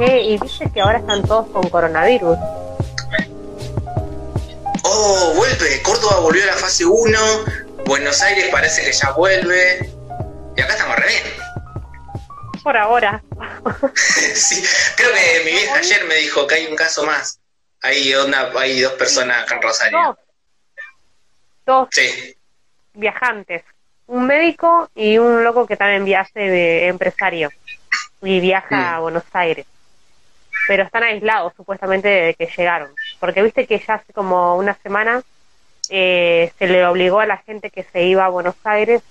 Che, y viste que ahora están todos con coronavirus. Oh, vuelve. Córdoba volvió a la fase 1. Buenos Aires parece que ya vuelve. Y acá estamos re bien. Por ahora. sí, creo que mi vieja ayer me dijo que hay un caso más. Hay, una, hay dos personas acá en Rosario. Dos. Dos Sí, viajantes. Un médico y un loco que también viaja de empresario. Y viaja Mm. a Buenos Aires. Pero están aislados supuestamente desde que llegaron. Porque viste que ya hace como una semana eh, se le obligó a la gente que se iba a Buenos Aires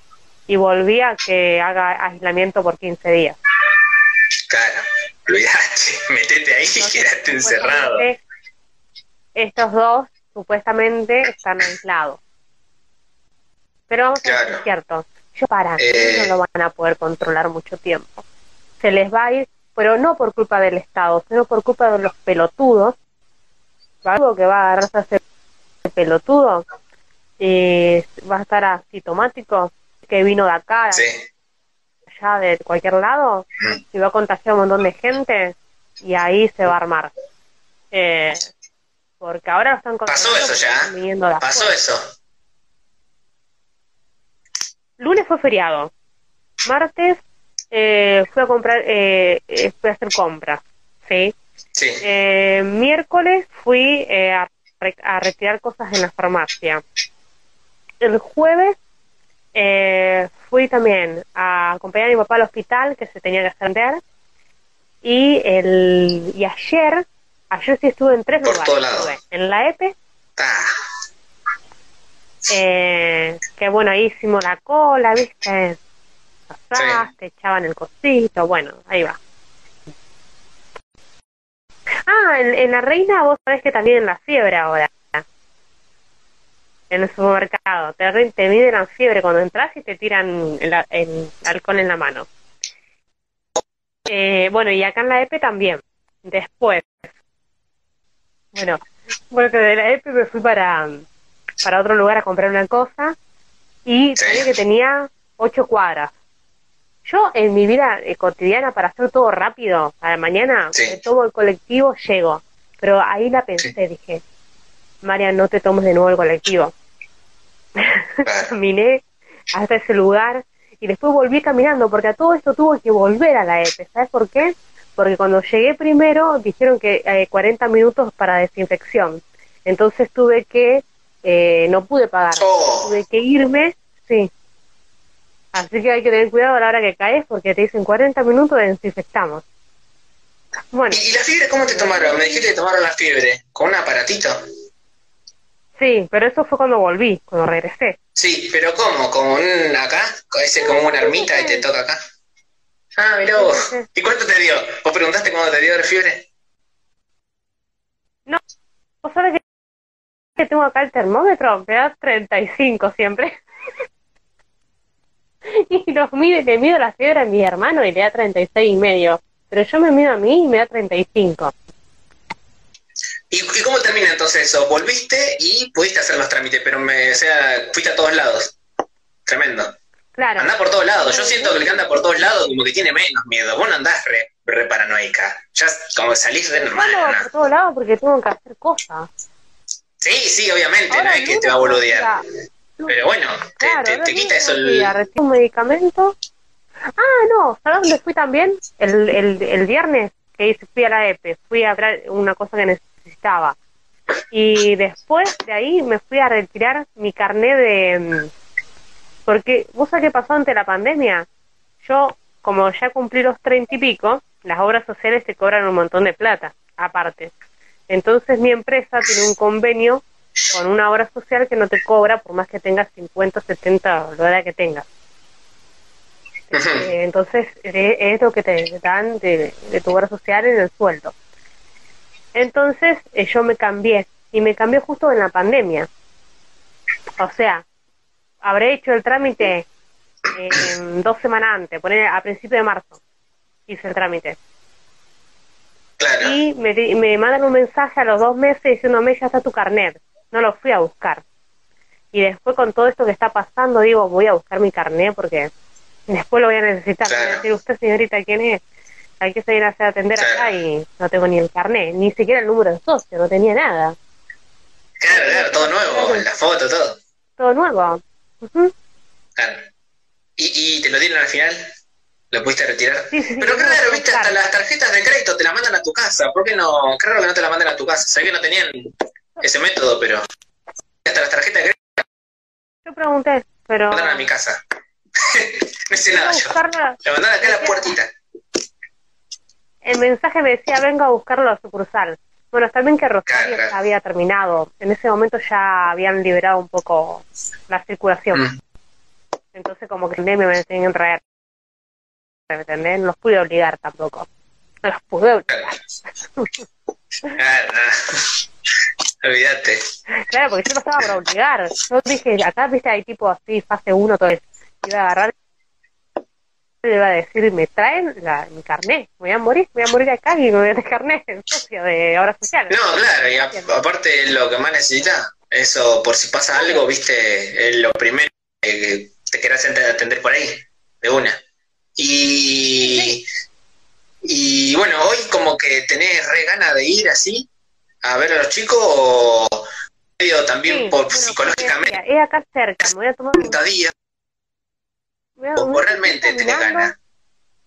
y volvía que haga aislamiento por 15 días. claro. Olvidate, metete ahí y quedaste encerrado. Estos dos supuestamente están aislados. Pero vamos a ver si es cierto. Yo para Eh. no lo van a poder controlar mucho tiempo. Se les va a ir, pero no por culpa del Estado, sino por culpa de los pelotudos. Algo que va a agarrarse a ese pelotudo y va a estar asintomático, que vino de acá, Sí, allá de cualquier lado Mm. y va a contagiar a un montón de gente y ahí se va a armar. Eh, porque ahora lo están pasó eso ya. Pasó eso. Lunes fue feriado. Martes eh, fui a comprar, eh, eh, fui a hacer compras. ¿sí? Sí, Eh, miércoles fui eh, a, a retirar cosas en la farmacia. El jueves eh, fui también a acompañar a mi papá al hospital que se tenía que atender. Y, el, y ayer, ayer sí estuve en tres Por lugares. Estuve en la EPE, Ah, eh, que bueno, ahí hicimos la cola, ¿viste? Pasaste, echaban el cosito, bueno, ahí va. Ah, en, en la reina vos sabés que también en la fiebre ahora. En el supermercado. Te, te miden la fiebre cuando entras y te tiran el, el alcohol en la mano. Eh, bueno, y acá en la EPE también. Después. Bueno, bueno, que de la EPE me fui para, para otro lugar a comprar una cosa y sabía que tenía ocho cuadras. Yo en mi vida eh, cotidiana para hacer todo rápido, a la mañana Sí. me tomo el colectivo, llego. Pero ahí la pensé, dije, María, no te tomes de nuevo el colectivo. Caminé hasta ese lugar y después volví caminando, porque a todo esto tuve que volver a la EPE. ¿Sabes por qué? Porque cuando llegué primero dijeron que eh, 40 minutos para desinfección. Entonces tuve que, eh, no pude pagar, Oh, tuve que irme, sí. Así que hay que tener cuidado a la hora que caes porque te dicen 40 minutos desinfectamos. Bueno, ¿Y, y la fiebre cómo te tomaron? Me dijiste que tomaron la fiebre. ¿Con un aparatito? sí, pero eso fue cuando volví, cuando regresé. Sí, pero ¿cómo? ¿Con un acá? ¿Con ese como una ermita y te toca acá? Ah, mirá vos. ¿Y cuánto te dio? ¿Vos preguntaste cuándo te dio la fiebre? ¿Vos sabés que, que tengo acá el termómetro? Me da 35 siempre. y los mide, le mido la fiebre a mi hermano y le da 36 y medio. Pero yo me mido a mí y me da 35. ¿Y, y cómo termina entonces eso? Volviste y pudiste hacer los trámites, pero me, o sea, fuiste a todos lados. Tremendo. Claro. Anda por todos lados. Yo siento que el que anda por todos lados como que tiene menos miedo. Vos no andás re, re paranoica. Ya como salís de normal. Bueno, ¿no? por todos lados porque tengo que hacer cosas. Sí, sí, obviamente, Ahora no es que te va a boludear. Pero bueno, te, Claro, te- ahora te el quita eso un medicamento. Ah, no, ¿sabes dónde fui también? El, el, el viernes que hice, fui a la EPE, fui a una cosa que necesitaba. Y después de ahí me fui a retirar mi carnet de... mm, Porque, ¿vos sabés qué pasó ante la pandemia? Yo, como ya cumplí los treinta y pico, las obras sociales te cobran un montón de plata, aparte. Entonces mi empresa tiene un convenio con una obra social que no te cobra por más que tengas 50, 70, la edad que tengas. Eh, entonces es lo que te dan de, de tu obra social en el sueldo. Entonces eh, yo me cambié y me cambié justo en la pandemia. O sea, habré hecho el trámite eh, dos semanas antes, poner a principio de marzo hice el trámite. Claro. Y me, me mandan un mensaje a los dos meses diciéndome ya está tu carnet. No lo fui a buscar. Y después con todo esto que está pasando, digo, voy a buscar mi carnet porque después lo voy a necesitar. Me va a Claro. decir, usted señorita, ¿quién es? hay que salir a hacer atender acá y no tengo ni el carnet, ni siquiera el número de socio, no tenía nada. Claro, claro, todo nuevo, la foto, todo. Todo nuevo. Claro. ¿Y, ¿Y te lo dieron al final? ¿Lo pudiste retirar? Sí, sí, Pero claro, viste, hasta claro. las tarjetas de crédito te las mandan a tu casa. ¿Por qué no? Claro que no te las mandan a tu casa. Sé que no tenían ese método, pero hasta las tarjetas de Yo pregunté, pero... me mandaron a mi casa. no hice nada yo. buscarla. Me mandaron acá a la puertita. El mensaje me decía, venga a buscarlo a sucursal. Bueno, bien que Rosario Claro. había terminado. En ese momento ya habían liberado un poco la circulación. Mm. Entonces como que me me tenían que traer. ¿Me entendés? No los pude obligar tampoco. No los pude obligar. no. Olvídate. Claro, porque yo no estaba para obligar. Yo dije, acá, viste, hay tipo así, fase 1, todo eso. Iba a agarrar le iba a decir, me traen la, mi carnet, me voy a morir, me voy a morir acá y me voy a dejar carnet, socio de obras sociales. No, claro, y a- aparte lo que más necesitas, eso por si pasa algo, viste, es lo primero que te querás atender por ahí, de una. Y, y bueno, hoy como que tenés re ganas de ir así a ver a los chicos o medio también Sí, por bueno, psicológicamente, Es acá cerca, me voy a tomar un... 30 días, voy a- o, realmente tenés ganas.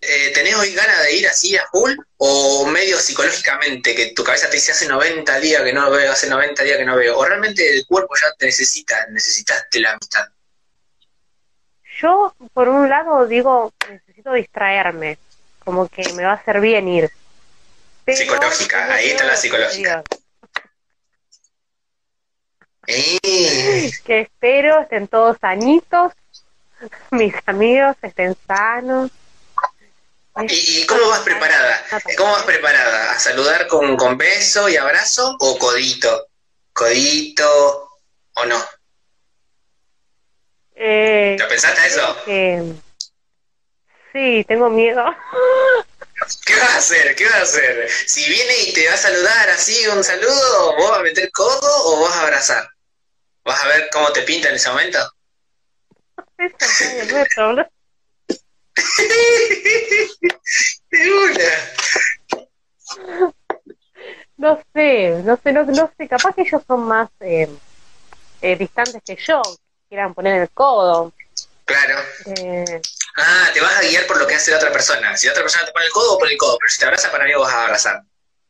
Eh, ¿Tenés hoy ganas de ir así a full o medio psicológicamente que tu cabeza te dice hace 90 días que no veo, hace 90 días que no veo? ¿O realmente el cuerpo ya te necesita, necesitaste la amistad? Yo, por un lado, digo, necesito distraerme, como que me va a hacer bien ir. Pero Psicológica, ahí está la psicológica. Eh, Que espero estén todos sanitos, mis amigos estén sanos. ¿Y, y cómo vas preparada? ¿Cómo vas preparada? ¿A saludar con, con beso y abrazo o codito? ¿Codito o no? Eh, ¿Lo pensaste eso? que- sí, tengo miedo. ¿Qué vas a hacer? ¿Qué vas a hacer? Si viene y te va a saludar así, un saludo, ¿vos vas a meter codo o vas a abrazar? ¿Vas a ver cómo te pinta en ese momento? No sé, no sé, no, no sé, capaz que ellos son más eh, eh, distantes que yo, quieran poner el codo. Claro. Eh, Ah, te vas a guiar por lo que hace la otra persona. Si la otra persona te pone el codo, pone el codo. Pero si te abraza, para mí vas a abrazar.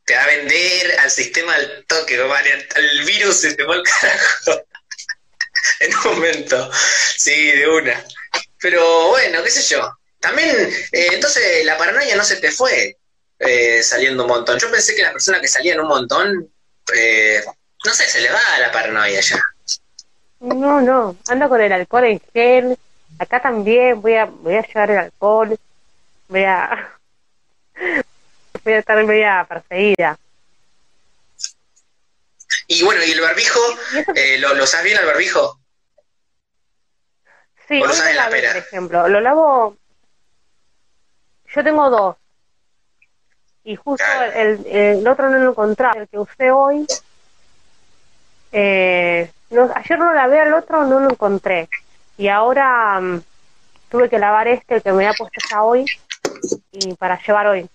Te va a vender al sistema al toque, compadre. Al, al virus se te va el carajo. en un momento. Sí, de una. Pero bueno, qué sé yo. También, eh, entonces, la paranoia no se te fue eh, saliendo un montón. Yo pensé que las personas que salían un montón, eh, no sé, se le va a la paranoia ya. no, no, ando con el alcohol en gel. Acá también voy a, voy a llevar el alcohol. Voy a, voy a estar media perseguida. Y bueno, ¿y el barbijo? Eh, ¿lo, ¿Lo usás bien el barbijo? Sí, ¿O lo la pera? por ejemplo. Lo lavo. Yo tengo dos. Y justo Claro. el, el otro no lo encontraba. El que usé hoy. Eh, no, ayer lo lavé al otro, no lo encontré. Y ahora mm, tuve que lavar este, que me había puesto ya hoy. Y para llevar hoy.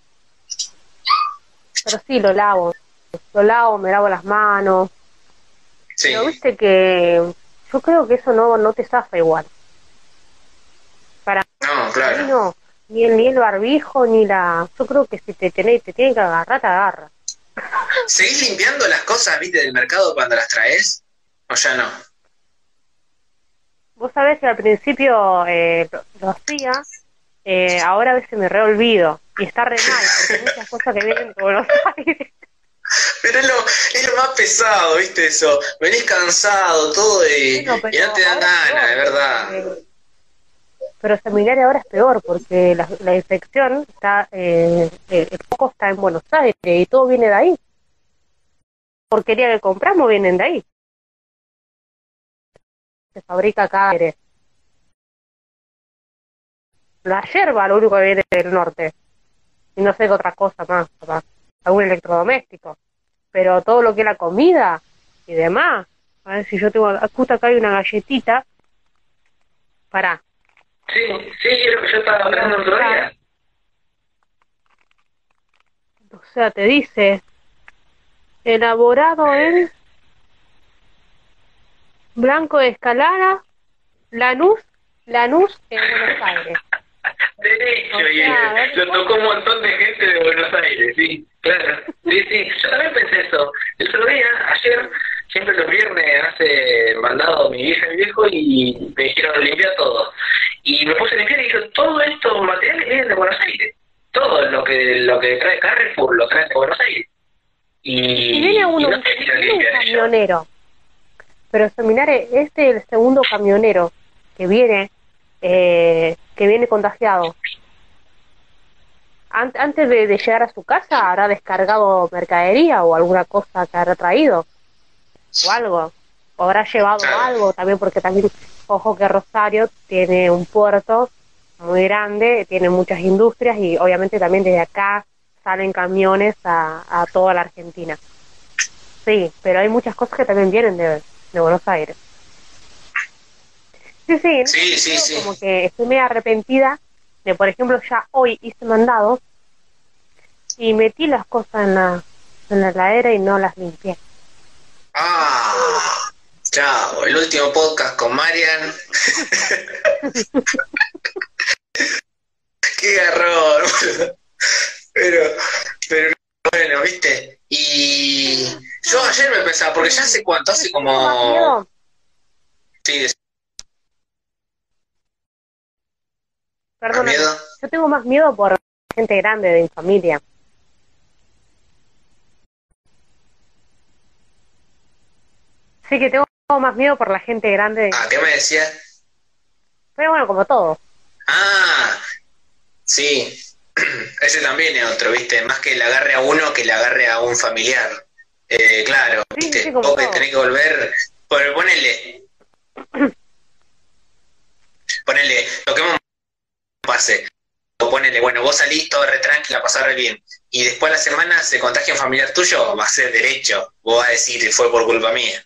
Pero sí, lo lavo. Lo lavo, me lavo las manos. Sí. Pero viste que yo creo que eso no, no te zafa igual. Para No, mí claro. no, ni el, ni el barbijo, ni la... Yo creo que si te tenés, te tiene que agarrar, te agarra. ¿Seguís limpiando las cosas, viste, del mercado cuando las traes? ¿O ya no? Vos sabés que al principio eh, lo, hacía, eh, ahora a veces me reolvido. Y está re mal, porque hay muchas cosas que vienen de Buenos Aires. Pero es lo, es lo más pesado, viste, eso. Venís cansado, todo, y, pero y no te es ganas, de verdad. Pero seminario ahora es peor, porque la, la infección está, eh, eh, el foco está en Buenos Aires y todo viene de ahí. Porquería que compramos vienen de ahí. Se fabrica acá. La yerba, lo único que viene del norte. Y no sé qué otra cosa más, capaz. Algún electrodoméstico. Pero todo lo que es la comida y demás. A ver si yo tengo. Justo acá hay una galletita. Pará. Sí, sí, es lo que yo estaba hablando el otro día. sea, te dice, elaborado en Blanco de Escalada, Lanús, Lanús en Buenos Aires. Derecho, y lo tocó un montón de gente de Buenos Aires, sí, claro. Sí, sí, yo también pensé eso. El otro día, ayer, siempre los viernes hace mandado mi vieja y mi viejo y me dijeron limpiar todo. Y me puse a limpiar y dije, todo estos materiales vienen de Buenos Aires. Todo lo que lo que trae Carrefour lo trae de Buenos Aires. Y, viene uno, un camionero. Pero Seminares, este es el segundo camionero que viene, eh, que viene contagiado. antes de, llegar a su casa habrá descargado mercadería o alguna cosa que habrá traído o algo o habrá llevado algo también porque también ojo que Rosario tiene un puerto muy grande tiene muchas industrias y obviamente también desde acá salen camiones a, a toda la Argentina. Sí pero hay muchas cosas que también vienen de, de Buenos Aires Sí, sí, sí, Como que estoy medio arrepentida de, por ejemplo, ya hoy hice mandados y metí las cosas en la, en la heladera y no las limpié. Ah, chao, el último podcast con Marian. Qué garrón. Pero, pero bueno, viste. Y yo ayer me pensaba, porque ya hace cuánto, hace como... Sí, Perdón, yo tengo más miedo por gente grande de mi familia. Sí, que tengo más miedo por la gente grande. De... Ah, ¿qué me decías? Pero bueno, como todo. Ah, sí. Ese también es otro, ¿viste? Más que le agarre a uno que le agarre a un familiar. Eh, claro, ¿viste? Vos que tenés que volver. Ponele. Ponele. Lo que hemos pase. O ponele, bueno, vos salís todo re tranquila, pasar bien. Y después de la semana se contagia un familiar tuyo, va a ser derecho. Vos vas a decir, fue por culpa mía.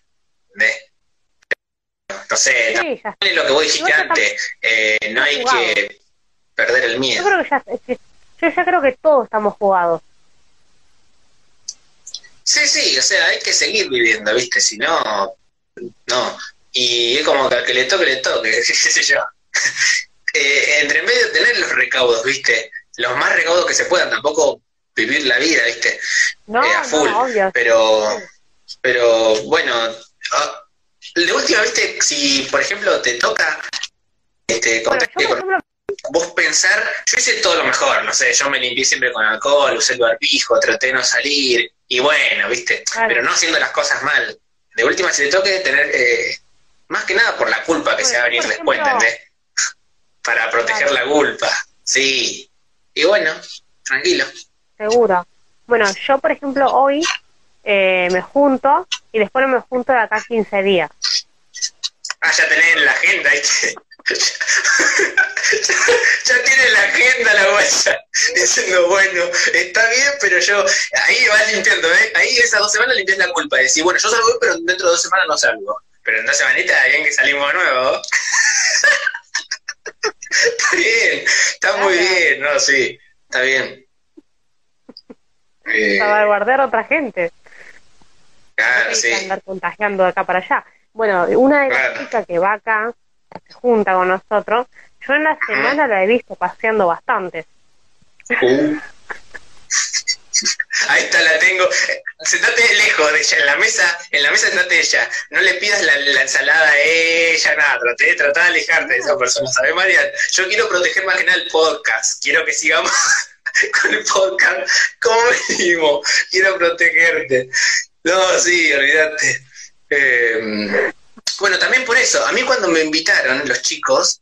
No sé, lo que vos dijiste antes. Eh, no hay que perder el miedo. Yo creo que ya, yo ya creo que todos estamos jugados. Sí, sí, o sea, hay que seguir viviendo, ¿viste? Si no, no. Y es como que al que le toque, le toque, qué sé yo. eh, entre medio tener los recaudos, ¿viste? Los más recaudos que se puedan, tampoco vivir la vida, ¿viste? No, eh, a full. pero, pero bueno, ah, de última, ¿viste? Si, por ejemplo, te toca este, vos pensar, yo hice todo lo mejor, no sé, yo me limpié siempre con alcohol, usé el barbijo, traté de no salir, y bueno, ¿viste? Pero no haciendo las cosas mal. De última, si te toque tener, eh, más que nada por la culpa que se va a venir después, ¿entendés? para proteger la culpa. Sí. Y bueno, tranquilo. Seguro. Bueno, yo, por ejemplo, hoy eh, me junto y después me junto de acá 15 días. Ah, ya tenés la agenda, ¿viste? ya, tiene la agenda la bolsa diciendo bueno está bien pero yo ahí vas limpiando ¿eh? ahí esas dos semanas limpias la culpa decir bueno yo salgo pero dentro de dos semanas no salgo pero en dos semanitas bien que salimos de nuevo está bien, está muy bien, no, sí, está bien. Eh, para guardar a otra gente. Claro, sí. andar contagiando de acá para allá. Bueno, una de las chicas que va acá, se junta con nosotros, yo en la semana la he visto paseando bastante. Uh. Ahí está, la tengo. Sentate lejos de ella, en la mesa, en la mesa sentate ella. No le pidas la, ensalada a ella, nada. Traté, de alejarte de esa persona, ¿sabes, María? Yo quiero proteger más que nada el podcast. Quiero que sigamos con el podcast como venimos. Quiero protegerte. No, sí, olvídate. Eh, bueno, también por eso, a mí cuando me invitaron los chicos,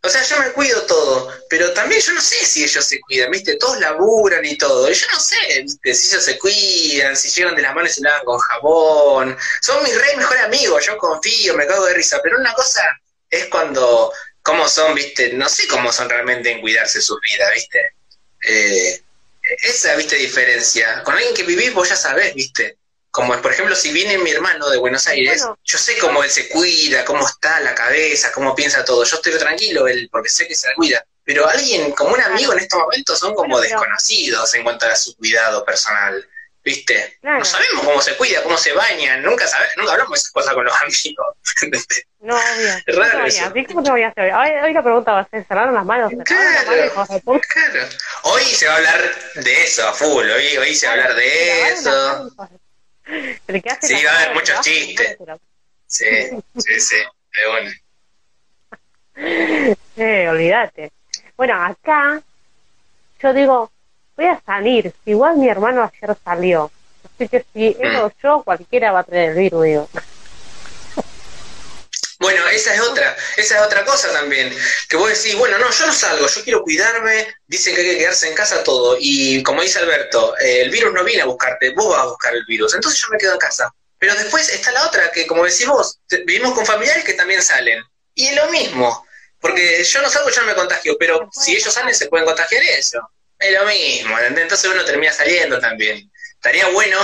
o sea, yo me cuido todo, pero también yo no sé si ellos se cuidan, ¿viste? Todos laburan y todo. Y yo no sé, ¿viste? Si ellos se cuidan, si llegan de las manos y se lavan con jabón. Son mis re mejores amigos, yo confío, me cago de risa. Pero una cosa es cuando, cómo son, ¿viste? No sé cómo son realmente en cuidarse sus vidas, ¿viste? Eh, esa, ¿viste? Diferencia. Con alguien que vivís vos ya sabés, ¿viste? Como por ejemplo, si viene mi hermano de Buenos Aires, yo sé cómo él se cuida, cómo está la cabeza, cómo piensa todo. Yo estoy tranquilo, él, porque sé que se cuida. pero alguien como un amigo en estos momentos son como desconocidos en cuanto a su cuidado personal. ¿Viste? No sabemos cómo se cuida, cómo se bañan, nunca sabemos, nunca hablamos de esas cosas con los amigos. no, obvio. Es raro eso. ¿Cómo te voy a hacer? Hoy, hoy la pregunta va a ser, ¿cerraron las manos? Claro, claro. Hoy se va a hablar de eso a full, hoy, hoy se va a hablar de eso. Sí, va a haber muchos chistes. Sí, sí, sí, de bueno. Sí, olvídate. Bueno, acá yo digo, voy a salir. Igual mi hermano ayer salió. Así que si él o yo, cualquiera va a tener el virus, digo. Esa es otra, esa es otra cosa también, que vos decís, bueno, no, yo no salgo, yo quiero cuidarme, dicen que hay que quedarse en casa todo, y como dice Alberto, eh, el virus no viene a buscarte, vos vas a buscar el virus, entonces yo me quedo en casa. Pero después está la otra, que como decís vos, vivimos con familiares que también salen, y es lo mismo, porque yo no salgo, yo no me contagio, pero si ellos salen se pueden contagiar eso. Es lo mismo, entonces uno termina saliendo también. Estaría bueno,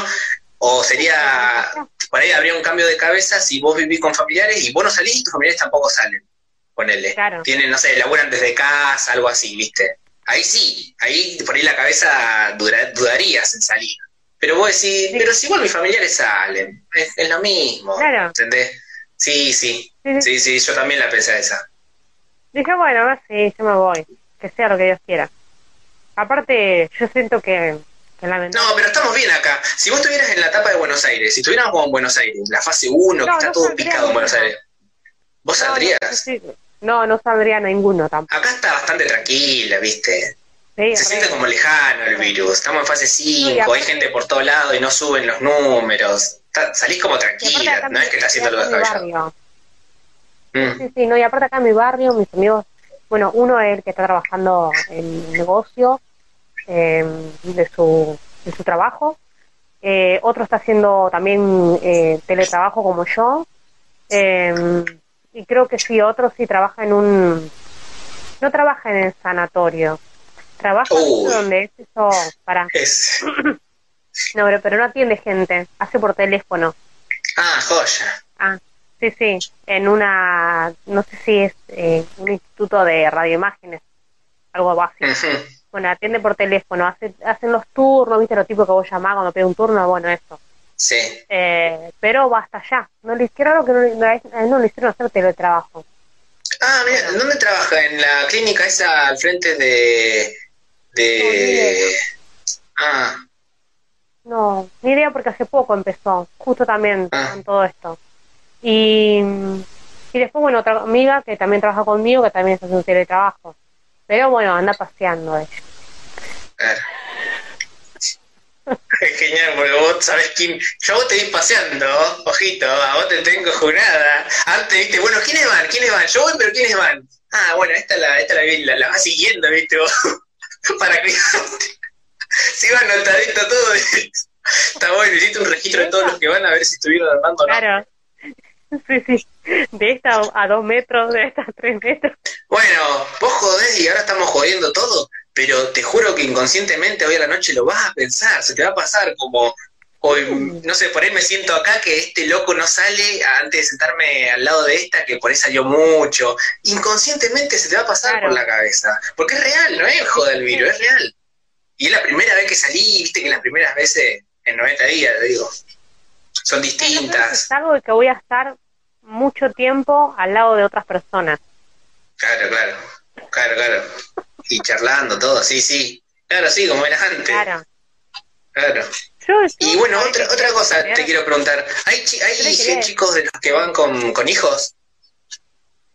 o sería, por ahí habría un cambio de cabeza si vos vivís con familiares y vos no salís y tus familiares tampoco salen. Ponele. Tienen, no sé, laburan desde casa, algo así, ¿viste? Ahí sí, ahí por ahí la cabeza dudarías en salir. Pero vos decís, pero si igual mis familiares salen, es, lo mismo. ¿Entendés? Sí, sí, sí, sí, yo también la pensé esa. Dije, bueno, sí, yo me voy. Que sea lo que Dios quiera. Aparte, yo siento que, No, pero estamos bien acá. Si vos estuvieras en la etapa de Buenos Aires, si estuviéramos en Buenos Aires, la fase 1, que está todo picado en Buenos Aires, ¿vos saldrías? No, no, saldría ninguno tampoco. Acá está bastante tranquila, ¿viste? Se siente como lejano el virus. Estamos en fase 5, hay gente por todos lados y no suben los números. salís como tranquila, no es que estás haciendo algo descabellado. Mm. Sí, sí, no, y aparte acá en mi barrio, mis amigos, bueno, uno es el que está trabajando en negocio em, de, su, de su trabajo, eh, otro está haciendo también eh, teletrabajo como yo, em, y creo que sí, otro sí trabaja en un, no trabaja en el sanatorio, trabaja donde es eso, para... no, pero, pero no atiende gente, hace por teléfono. Ah, joya. Ah, Sí, sí, en una, no sé si es eh, un instituto de radioimágenes, algo así. Bueno, atiende por teléfono, hace, hacen los turnos, viste lo tipo que vos llamás cuando pide un turno, bueno, eso. Sí. Eh, pero hasta allá. No le hicieron que no, no, no le hicieron hacer teletrabajo. Ah, mira, ¿dónde trabaja? En la clínica esa al frente de... de... ah. No, ni idea porque hace poco empezó, justo también ah. con todo esto. Y, y después, bueno, otra amiga que también trabaja conmigo, que también está haciendo teletrabajo. Pero bueno, anda paseando ella. Es genial, porque vos sabés quién. Yo vos te vi paseando, ojito, a vos te tengo jurada. Antes viste, bueno, ¿quiénes van? ¿Quiénes van? Yo voy, pero ¿quiénes van? Ah, bueno, esta la, esta la, la, la vas siguiendo, viste vos. Para que si van notadito todo. Está bueno, necesito un registro de todos los que van a ver si estuvieron armando o no. Claro. Sí, sí. De esta a dos metros, de esta a tres metros. Bueno, vos jodés y ahora estamos jodiendo todo, pero te juro que inconscientemente hoy a la noche lo vas a pensar, se te va a pasar como hoy, no sé, por ahí me siento acá que este loco no sale antes de sentarme al lado de esta que por ahí salió mucho. Inconscientemente se te va a pasar por la cabeza, porque es real, no es joda el virus, es real. Y es la primera vez que salí, viste que las primeras veces en 90 días, te digo, son distintas. Es algo que voy a estar mucho tiempo al lado de otras personas. Claro, claro, claro, claro. Y charlando todo, sí, sí. Claro, sí, como era antes. Claro. Claro. y bueno, otra, otra cosa te quiero preguntar. ¿Hay, hay chicos de los que van con, con hijos?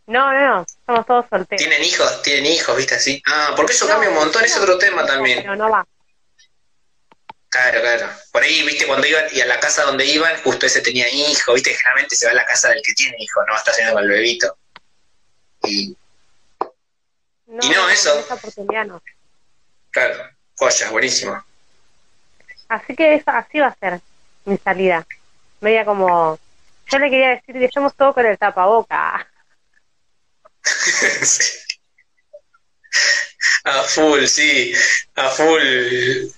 No, no, no, somos todos solteros. ¿Tienen hijos? ¿Tienen hijos, viste así? Ah, porque eso cambia un montón, es otro tema también. Pero no va. Claro, claro. Por ahí, viste, cuando iban y a la casa donde iban, justo ese tenía hijo, viste, generalmente se va a la casa del que tiene hijo, no va a estar haciendo con el bebito. Y no, y no eso. no. Claro, joya, buenísimo. Así que eso, así va a ser mi salida. Media como. Yo le quería decir que estamos todos con el tapaboca. sí. A full, sí, a full.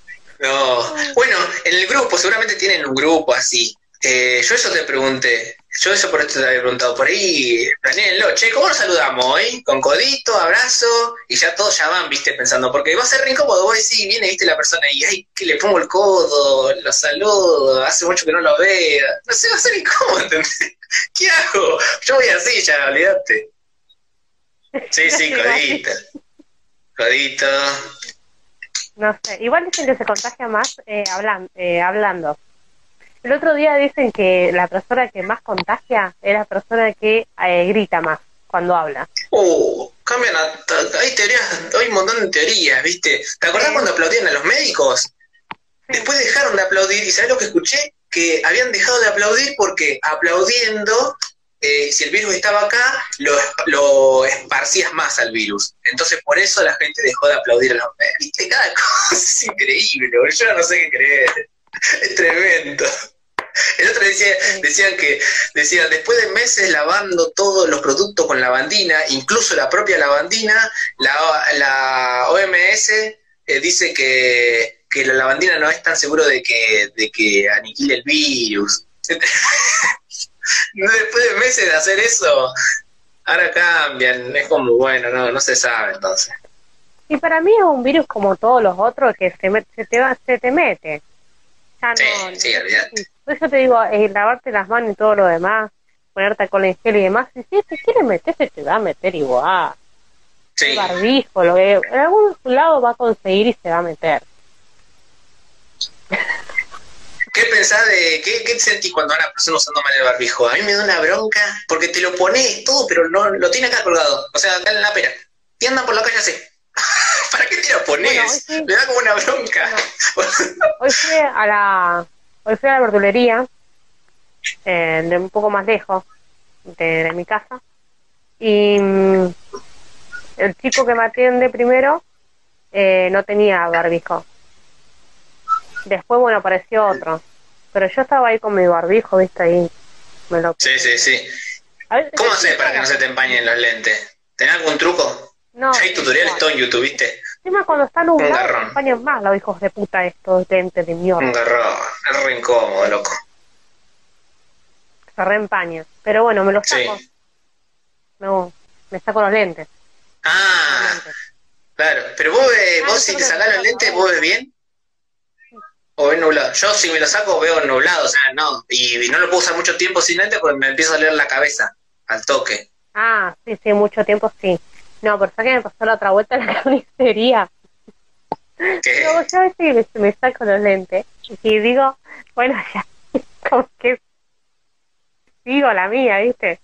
No. Bueno, en el grupo, seguramente tienen un grupo así. Eh, yo eso te pregunté. Yo eso por esto te había preguntado. Por ahí, planeenlo. Che, ¿cómo nos saludamos hoy? Con codito, abrazo, y ya todos ya van, viste, pensando. Porque va a ser re incómodo. Vos decís, viene, viste, la persona y, ay, que le pongo el codo, lo saludo, hace mucho que no lo veo. No sé, va a ser incómodo, ¿entendés? ¿Qué hago? Yo voy así ya, olvídate. Sí, sí, codito. Codito. No sé, igual dicen que se contagia más eh, hablan, eh, hablando. El otro día dicen que la persona que más contagia es la persona que eh, grita más cuando habla. Uh, cambian a, hay teorías, hay un montón de teorías, ¿viste? ¿Te acordás cuando aplaudían a los médicos? Después dejaron de aplaudir, y ¿sabés lo que escuché? Que habían dejado de aplaudir porque aplaudiendo, eh, si el virus estaba acá, lo, lo esparcías más al virus. Entonces por eso la gente dejó de aplaudir a los médicos. ¿Viste? Cada cosa es increíble, yo no sé qué creer. Es tremendo. El otro decía, decían que, decían, después de meses lavando todos los productos con lavandina, incluso la propia lavandina, la, la OMS eh, dice que, que la lavandina no es tan seguro de que, de que aniquile el virus. después de meses de hacer eso, ahora cambian, es como, bueno, no, no se sabe entonces. Y para mí es un virus como todos los otros que se, se, te, va, se te mete. Ya Sí, no, sí, te digo, eh, lavarte las manos y todo lo demás, ponerte alcohol en gel y demás, y si te quiere meter, se te va a meter igual. Sí, El barbijo, lo que, en algún lado va a conseguir y se va a meter. ¿Qué pensás de, qué, qué sentís cuando una persona usando mal el barbijo? A mí me da una bronca porque te lo pones todo, pero no lo tiene acá colgado, o sea, acá en la pera. Y andan por la calle así. ¿Para qué te lo pones? Bueno, sí. Me da como una bronca. Hoy fui a la, hoy fui a la verdulería, eh, de un poco más lejos de, de mi casa, y mm, el chico que me atiende primero eh, no tenía barbijo. Después, bueno, apareció otro. Pero yo estaba ahí con mi barbijo, viste, ahí. Me lo sí, sí, sí. ¿Cómo haces para que no se te empañen los lentes? ¿Tenés algún truco? No, Hay tutoriales no. todo en YouTube, ¿viste? Encima cuando está Un nublado, garrón. se empañan más los hijos de puta estos lentes de Un mierda. garrón. Es re incómodo, loco. Se reempañan. Pero bueno, me los Sí. saco. Me, me saco los lentes. Ah, Los lentes. claro. Pero vos, eh, Ah, vos si te sacás no, los lentes, no. ¿vos ves bien? ¿O nublado? Yo si me lo saco veo nublado, o sea, no. Y, no lo puedo usar mucho tiempo sin lentes porque me empieza a leer la cabeza al toque. Ah, sí, sí, mucho tiempo sí. No, pero ¿sabes qué me pasó la otra vuelta en la carnicería? Que, Luego yo a veces me, me saco los lentes y digo, bueno, ya, como que sigo la mía, ¿viste?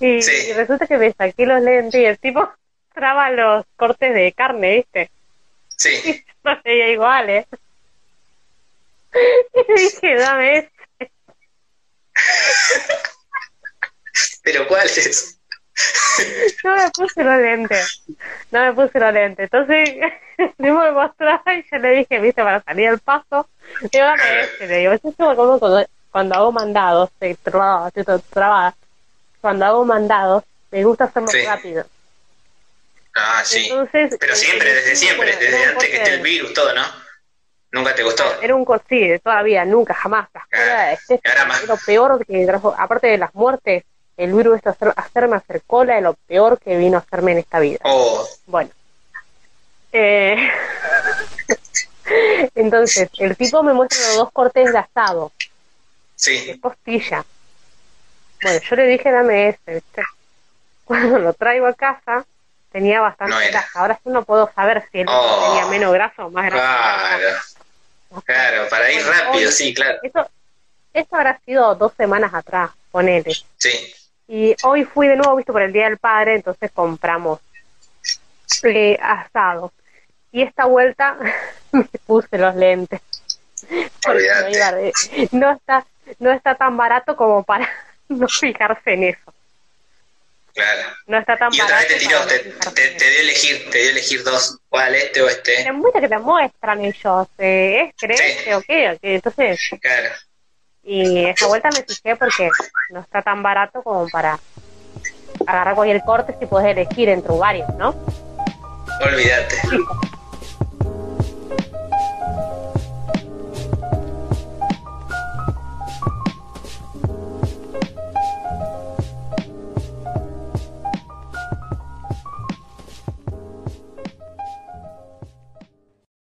Y, Sí. y resulta que me saqué los lentes y el tipo traba los cortes de carne, ¿viste? sí. No veía igual, ¿eh? Y dije, dame este. Pero ¿cuál es? No me puse los lentes. No me puse los lentes. Entonces, me mostraba y yo le dije, viste, para salir al paso, digo, dame este. Le digo, eso es como cuando, cuando hago mandados, estoy trabada, estoy trabada. Cuando hago mandados, me gusta hacerlo Sí. rápido. Ah, sí. Entonces, Pero siempre, eh, desde siempre, desde antes que esté el virus, todo, ¿no? Nunca te gustó. Era un corte todavía, nunca, jamás. La escuela Ah, lo peor que trajo, aparte de las muertes, el virus esto hacer, hacerme hacer cola es lo peor que vino a hacerme en esta vida. Oh, Bueno. Eh, Entonces, el tipo me muestra los dos cortes de asado, de sí. costilla. Bueno, yo le dije, dame ese, ¿viste? Cuando lo traigo a casa, tenía bastante No grasa. Ahora sí no puedo saber si él Oh. tenía menos grasa o más grasa. Claro. Claro, para ir rápido, sí, claro. Eso, esto habrá sido dos semanas atrás, ponele. Sí. Y hoy fui de nuevo, visto, por el Día del Padre, entonces compramos eh, asado. Y esta vuelta me puse los lentes. Porque no, Olvídate. iba de- no está no está tan barato como para no fijarse en eso. Claro. No está tan Y otra barato. vez te tiró, te, te, dio elegir, te dio elegir dos. ¿Cuál, este o este? Te muestra que te muestran ellos, eh, ¿es Sí. o qué? o qué? Entonces, Claro. y esta vuelta me fijé porque no está tan barato como para agarrar cualquier corte si puedes elegir entre varios, ¿no? Olvídate.